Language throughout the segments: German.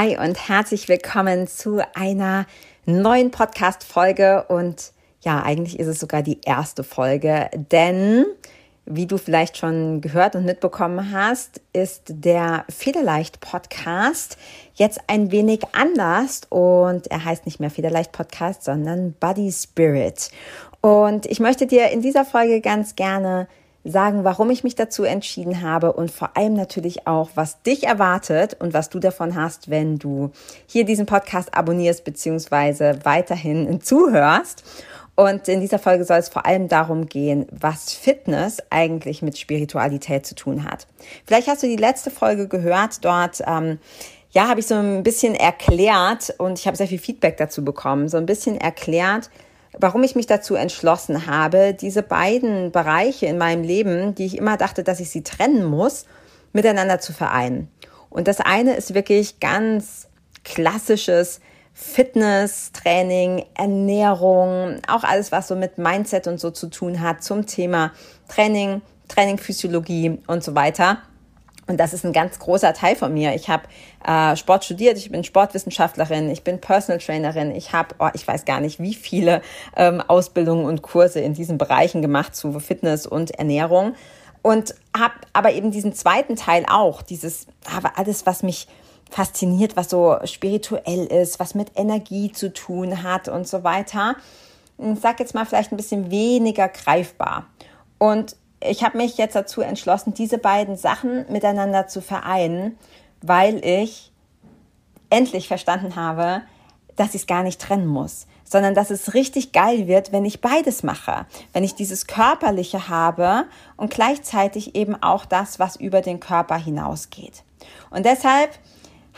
Hi und herzlich willkommen zu einer neuen Podcast-Folge. Und ja, eigentlich ist es sogar die erste Folge, denn wie du vielleicht schon gehört und mitbekommen hast, ist der Federleicht Podcast jetzt ein wenig anders und er heißt nicht mehr Federleicht Podcast, sondern Body Spirit. Und ich möchte dir in dieser Folge ganz gerne sagen, warum ich mich dazu entschieden habe und vor allem natürlich auch, was dich erwartet und was du davon hast, wenn du hier diesen Podcast abonnierst bzw. weiterhin zuhörst. Und in dieser Folge soll es vor allem darum gehen, was Fitness eigentlich mit Spiritualität zu tun hat. Vielleicht hast du die letzte Folge gehört. Dort ähm, ja, habe ich so ein bisschen erklärt und ich habe sehr viel Feedback dazu bekommen. So ein bisschen erklärt, warum ich mich dazu entschlossen habe, diese beiden Bereiche in meinem Leben, die ich immer dachte, dass ich sie trennen muss, miteinander zu vereinen. Und das eine ist wirklich ganz klassisches Fitness, Training, Ernährung, auch alles, was so mit Mindset und so zu tun hat zum Thema Training, Trainingphysiologie und so weiter. Und das ist ein ganz großer Teil von mir. Ich habe äh, Sport studiert, ich bin Sportwissenschaftlerin, ich bin Personal Trainerin, ich habe, oh, ich weiß gar nicht, wie viele ähm, Ausbildungen und Kurse in diesen Bereichen gemacht zu Fitness und Ernährung. Und habe aber eben diesen zweiten Teil auch, dieses, aber alles, was mich fasziniert, was so spirituell ist, was mit Energie zu tun hat und so weiter. Ich sag jetzt mal vielleicht ein bisschen weniger greifbar. Und ich habe mich jetzt dazu entschlossen, diese beiden Sachen miteinander zu vereinen, weil ich endlich verstanden habe, dass ich es gar nicht trennen muss, sondern dass es richtig geil wird, wenn ich beides mache, wenn ich dieses Körperliche habe und gleichzeitig eben auch das, was über den Körper hinausgeht. Und deshalb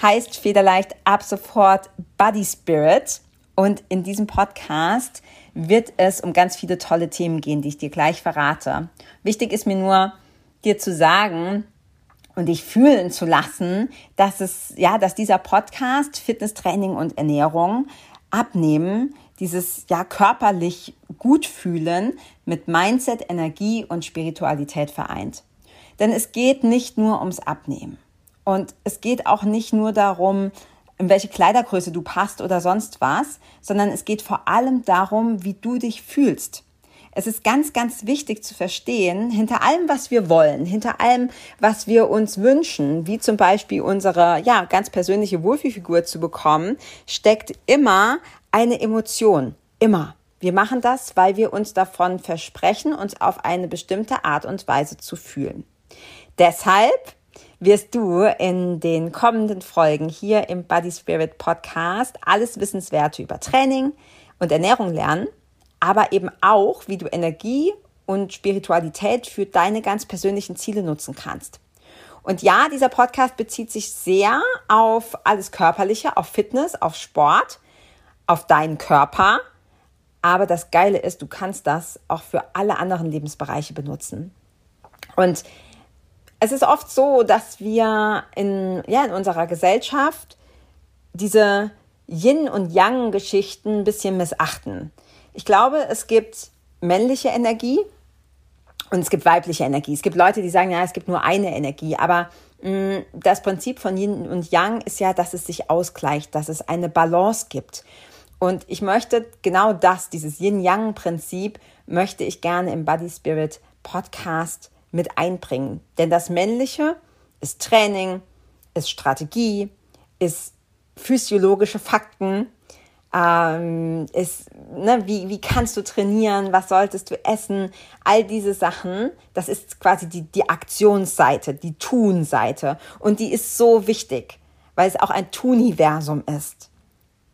heißt Federleicht ab sofort Body Spirit und in diesem Podcast wird es um ganz viele tolle Themen gehen, die ich dir gleich verrate. Wichtig ist mir nur, dir zu sagen und dich fühlen zu lassen, dass es, ja, dass dieser Podcast Fitness, Training und Ernährung abnehmen, dieses, ja, körperlich gut fühlen mit Mindset, Energie und Spiritualität vereint. Denn es geht nicht nur ums Abnehmen. Und es geht auch nicht nur darum, in welche Kleidergröße du passt oder sonst was, sondern es geht vor allem darum, wie du dich fühlst. Es ist ganz, ganz wichtig zu verstehen, hinter allem, was wir wollen, hinter allem, was wir uns wünschen, wie zum Beispiel unsere, ja, ganz persönliche Wohlfühlfigur zu bekommen, steckt immer eine Emotion. Immer. Wir machen das, weil wir uns davon versprechen, uns auf eine bestimmte Art und Weise zu fühlen. Deshalb wirst du in den kommenden Folgen hier im Body Spirit Podcast alles Wissenswerte über Training und Ernährung lernen, aber eben auch, wie du Energie und Spiritualität für deine ganz persönlichen Ziele nutzen kannst. Und ja, dieser Podcast bezieht sich sehr auf alles Körperliche, auf Fitness, auf Sport, auf deinen Körper. Aber das Geile ist, du kannst das auch für alle anderen Lebensbereiche benutzen. Und es ist oft so, dass wir in, ja, in unserer Gesellschaft diese Yin- und Yang-Geschichten ein bisschen missachten. Ich glaube, es gibt männliche Energie und es gibt weibliche Energie. Es gibt Leute, die sagen, ja, es gibt nur eine Energie, aber mh, mm, das Prinzip von Yin und Yang ist ja, dass es sich ausgleicht, dass es eine Balance gibt. Und ich möchte genau das, dieses Yin-Yang-Prinzip, möchte ich gerne im Body Spirit Podcast mit einbringen. Denn das Männliche ist Training, ist Strategie, ist physiologische Fakten, ähm, ist, ne, wie, wie kannst du trainieren, was solltest du essen, all diese Sachen, das ist quasi die, die Aktionsseite, die Tun-Seite. Und die ist so wichtig, weil es auch ein Tuniversum ist.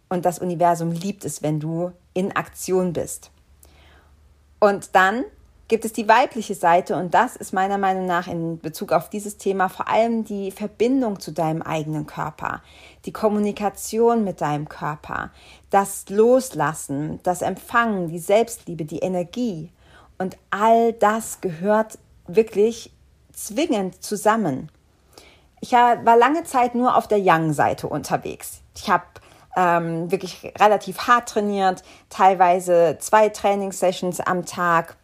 Und das Universum liebt es, wenn du in Aktion bist. Und dann gibt es die weibliche Seite und das ist meiner Meinung nach in Bezug auf dieses Thema vor allem die Verbindung zu deinem eigenen Körper, die Kommunikation mit deinem Körper, das Loslassen, das Empfangen, die Selbstliebe, die Energie und all das gehört wirklich zwingend zusammen. Ich war lange Zeit nur auf der Yang-Seite unterwegs. Ich habe ähm, wirklich relativ hart trainiert, teilweise zwei Trainingssessions am Tag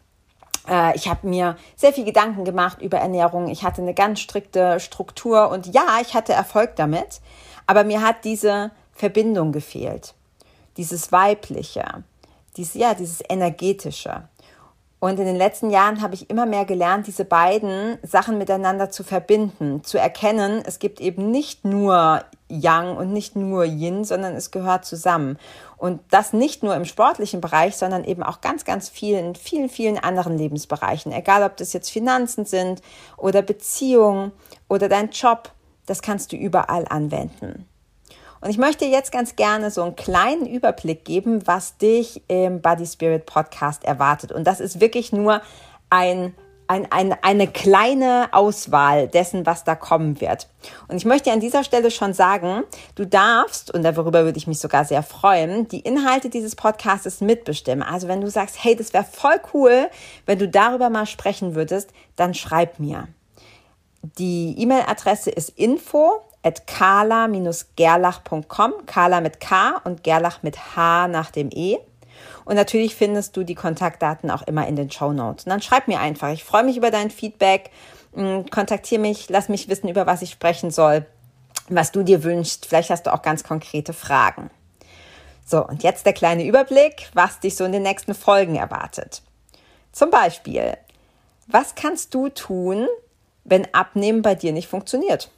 ich habe mir sehr viel Gedanken gemacht über Ernährung. Ich hatte eine ganz strikte Struktur und ja, ich hatte Erfolg damit, aber mir hat diese Verbindung gefehlt. Dieses Weibliche, dieses, ja, dieses Energetische. Und in den letzten Jahren habe ich immer mehr gelernt, diese beiden Sachen miteinander zu verbinden, zu erkennen, es gibt eben nicht nur Yang und nicht nur Yin, sondern es gehört zusammen. Und das nicht nur im sportlichen Bereich, sondern eben auch ganz, ganz vielen, vielen, vielen anderen Lebensbereichen. Egal, ob das jetzt Finanzen sind oder Beziehungen oder dein Job, das kannst du überall anwenden. Und ich möchte jetzt ganz gerne so einen kleinen Überblick geben, was dich im Body Spirit Podcast erwartet. Und das ist wirklich nur ein ein, ein, eine kleine Auswahl dessen, was da kommen wird. Und ich möchte an dieser Stelle schon sagen, du darfst, und darüber würde ich mich sogar sehr freuen, die Inhalte dieses Podcasts mitbestimmen. Also wenn du sagst, hey, das wäre voll cool, wenn du darüber mal sprechen würdest, dann schreib mir. Die E-Mail-Adresse ist info at kala-gerlach.com, Kala mit K und Gerlach mit H nach dem E. Und natürlich findest du die Kontaktdaten auch immer in den Show Notes. Und dann schreib mir einfach. Ich freue mich über dein Feedback. Mm, kontaktiere mich, lass mich wissen, über was ich sprechen soll, was du dir wünschst. Vielleicht hast du auch ganz konkrete Fragen. So, und jetzt der kleine Überblick, was dich so in den nächsten Folgen erwartet. Zum Beispiel, was kannst du tun, wenn Abnehmen bei dir nicht funktioniert?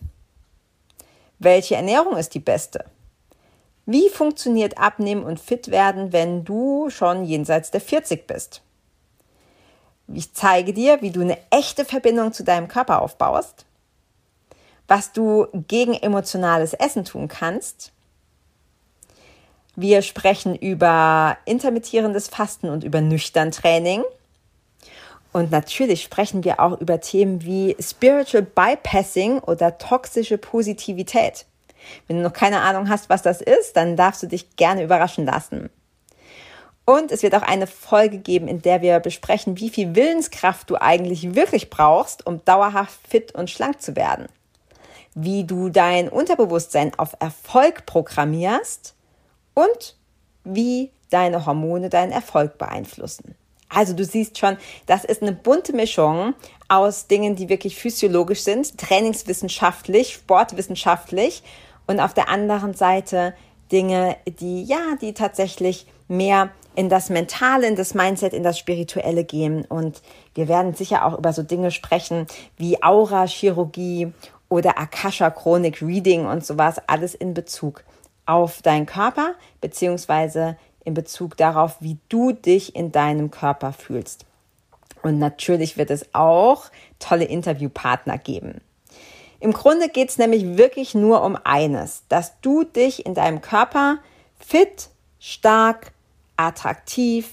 Welche Ernährung ist die beste? Wie funktioniert Abnehmen und fit werden, wenn du schon jenseits der 40 bist? Ich zeige dir, wie du eine echte Verbindung zu deinem Körper aufbaust, was du gegen emotionales Essen tun kannst. Wir sprechen über intermittierendes Fasten und über nüchtern Training. Und natürlich sprechen wir auch über Themen wie Spiritual Bypassing oder toxische Positivität. Wenn du noch keine Ahnung hast, was das ist, dann darfst du dich gerne überraschen lassen. Und es wird auch eine Folge geben, in der wir besprechen, wie viel Willenskraft du eigentlich wirklich brauchst, um dauerhaft fit und schlank zu werden. Wie du dein Unterbewusstsein auf Erfolg programmierst und wie deine Hormone deinen Erfolg beeinflussen. Also du siehst schon, das ist eine bunte Mischung aus Dingen, die wirklich physiologisch sind, trainingswissenschaftlich, sportwissenschaftlich und auf der anderen Seite Dinge, die ja, die tatsächlich mehr in das Mentale, in das Mindset, in das Spirituelle gehen. Und wir werden sicher auch über so Dinge sprechen wie Aura-Chirurgie oder Akasha-Chronik-Reading und sowas, alles in Bezug auf deinen Körper beziehungsweise in Bezug darauf, wie du dich in deinem Körper fühlst. Und natürlich wird es auch tolle Interviewpartner geben. Im Grunde geht es nämlich wirklich nur um eines, dass du dich in deinem Körper fit, stark, attraktiv,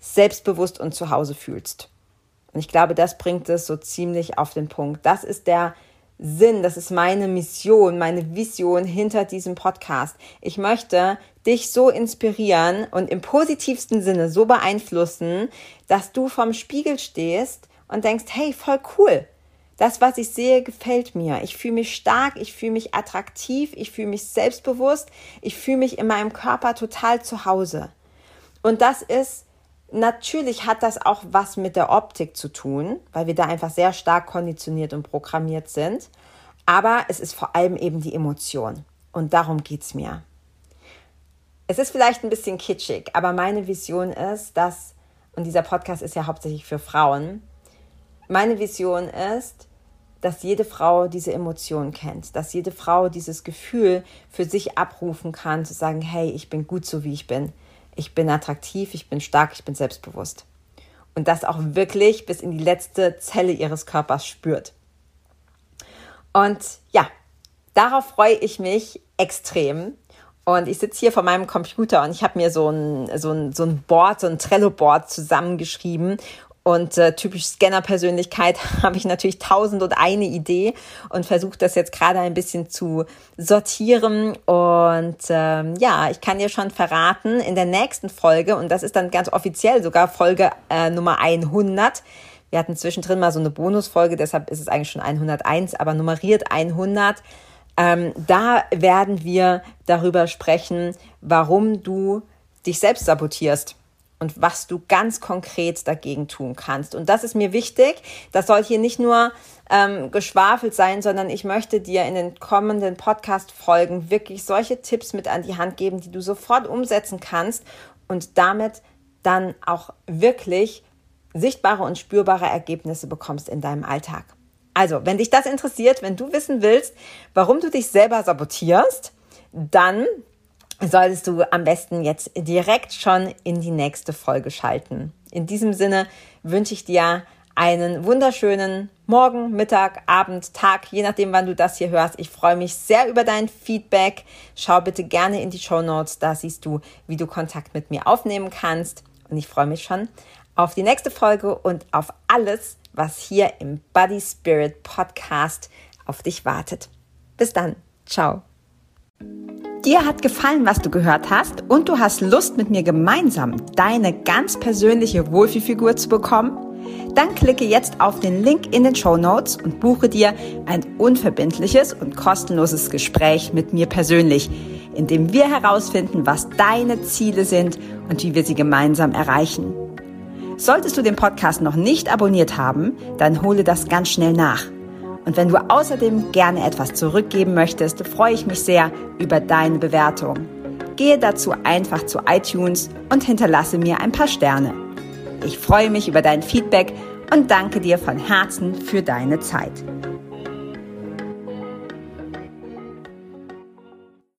selbstbewusst und zu Hause fühlst. Und ich glaube, das bringt es so ziemlich auf den Punkt. Das ist der Sinn, das ist meine Mission, meine Vision hinter diesem Podcast. Ich möchte dich so inspirieren und im positivsten Sinne so beeinflussen, dass du vom Spiegel stehst und denkst, hey, voll cool. Das, was ich sehe, gefällt mir. Ich fühle mich stark, ich fühle mich attraktiv, ich fühle mich selbstbewusst, ich fühle mich in meinem Körper total zu Hause. Und das ist Natürlich hat das auch was mit der Optik zu tun, weil wir da einfach sehr stark konditioniert und programmiert sind. Aber es ist vor allem eben die Emotion. Und darum geht es mir. Es ist vielleicht ein bisschen kitschig, aber meine Vision ist, dass, und dieser Podcast ist ja hauptsächlich für Frauen, meine Vision ist, dass jede Frau diese Emotion kennt, dass jede Frau dieses Gefühl für sich abrufen kann, zu sagen, hey, ich bin gut so, wie ich bin. Ich bin attraktiv, ich bin stark, ich bin selbstbewusst. Und das auch wirklich bis in die letzte Zelle ihres Körpers spürt. Und ja, darauf freue ich mich extrem. Und ich sitze hier vor meinem Computer und ich habe mir so ein, so, ein, so ein Board, so ein Trello-Board zusammengeschrieben und äh, typisch Scanner-Persönlichkeit habe ich natürlich tausend und eine Idee und versuche das jetzt gerade ein bisschen zu sortieren. Und ähm, ja, ich kann dir schon verraten, in der nächsten Folge, und das ist dann ganz offiziell sogar Folge äh, Nummer 100, wir hatten zwischendrin mal so eine Bonusfolge, deshalb ist es eigentlich schon 101, aber nummeriert 100. Ähm, da werden wir darüber sprechen, warum du dich selbst sabotierst und was du ganz konkret dagegen tun kannst. Und das ist mir wichtig. Das soll hier nicht nur ähm, geschwafelt sein, sondern ich möchte dir in den kommenden Podcast-Folgen wirklich solche Tipps mit an die Hand geben, die du sofort umsetzen kannst und damit dann auch wirklich sichtbare und spürbare Ergebnisse bekommst in deinem Alltag. Also, wenn dich das interessiert, wenn du wissen willst, warum du dich selber sabotierst, dann solltest du am besten jetzt direkt schon in die nächste Folge schalten. In diesem Sinne wünsche ich dir einen wunderschönen Morgen, Mittag, Abend, Tag, je nachdem, wann du das hier hörst. Ich freue mich sehr über dein Feedback. Schau bitte gerne in die Show Notes, da siehst du, wie du Kontakt mit mir aufnehmen kannst. Und ich freue mich schon auf die nächste Folge und auf alles, was hier im Body Spirit Podcast auf dich wartet. Bis dann. Ciao. Dir hat gefallen, was du gehört hast und du hast Lust, mit mir gemeinsam deine ganz persönliche Wohlfühlfigur zu bekommen? Dann klicke jetzt auf den Link in den Show Notes und buche dir ein unverbindliches und kostenloses Gespräch mit mir persönlich, in dem wir herausfinden, was deine Ziele sind und wie wir sie gemeinsam erreichen. Solltest du den Podcast noch nicht abonniert haben, dann hole das ganz schnell nach. Und wenn du außerdem gerne etwas zurückgeben möchtest, freue ich mich sehr über deine Bewertung. Gehe dazu einfach zu iTunes und hinterlasse mir ein paar Sterne. Ich freue mich über dein Feedback und danke dir von Herzen für deine Zeit.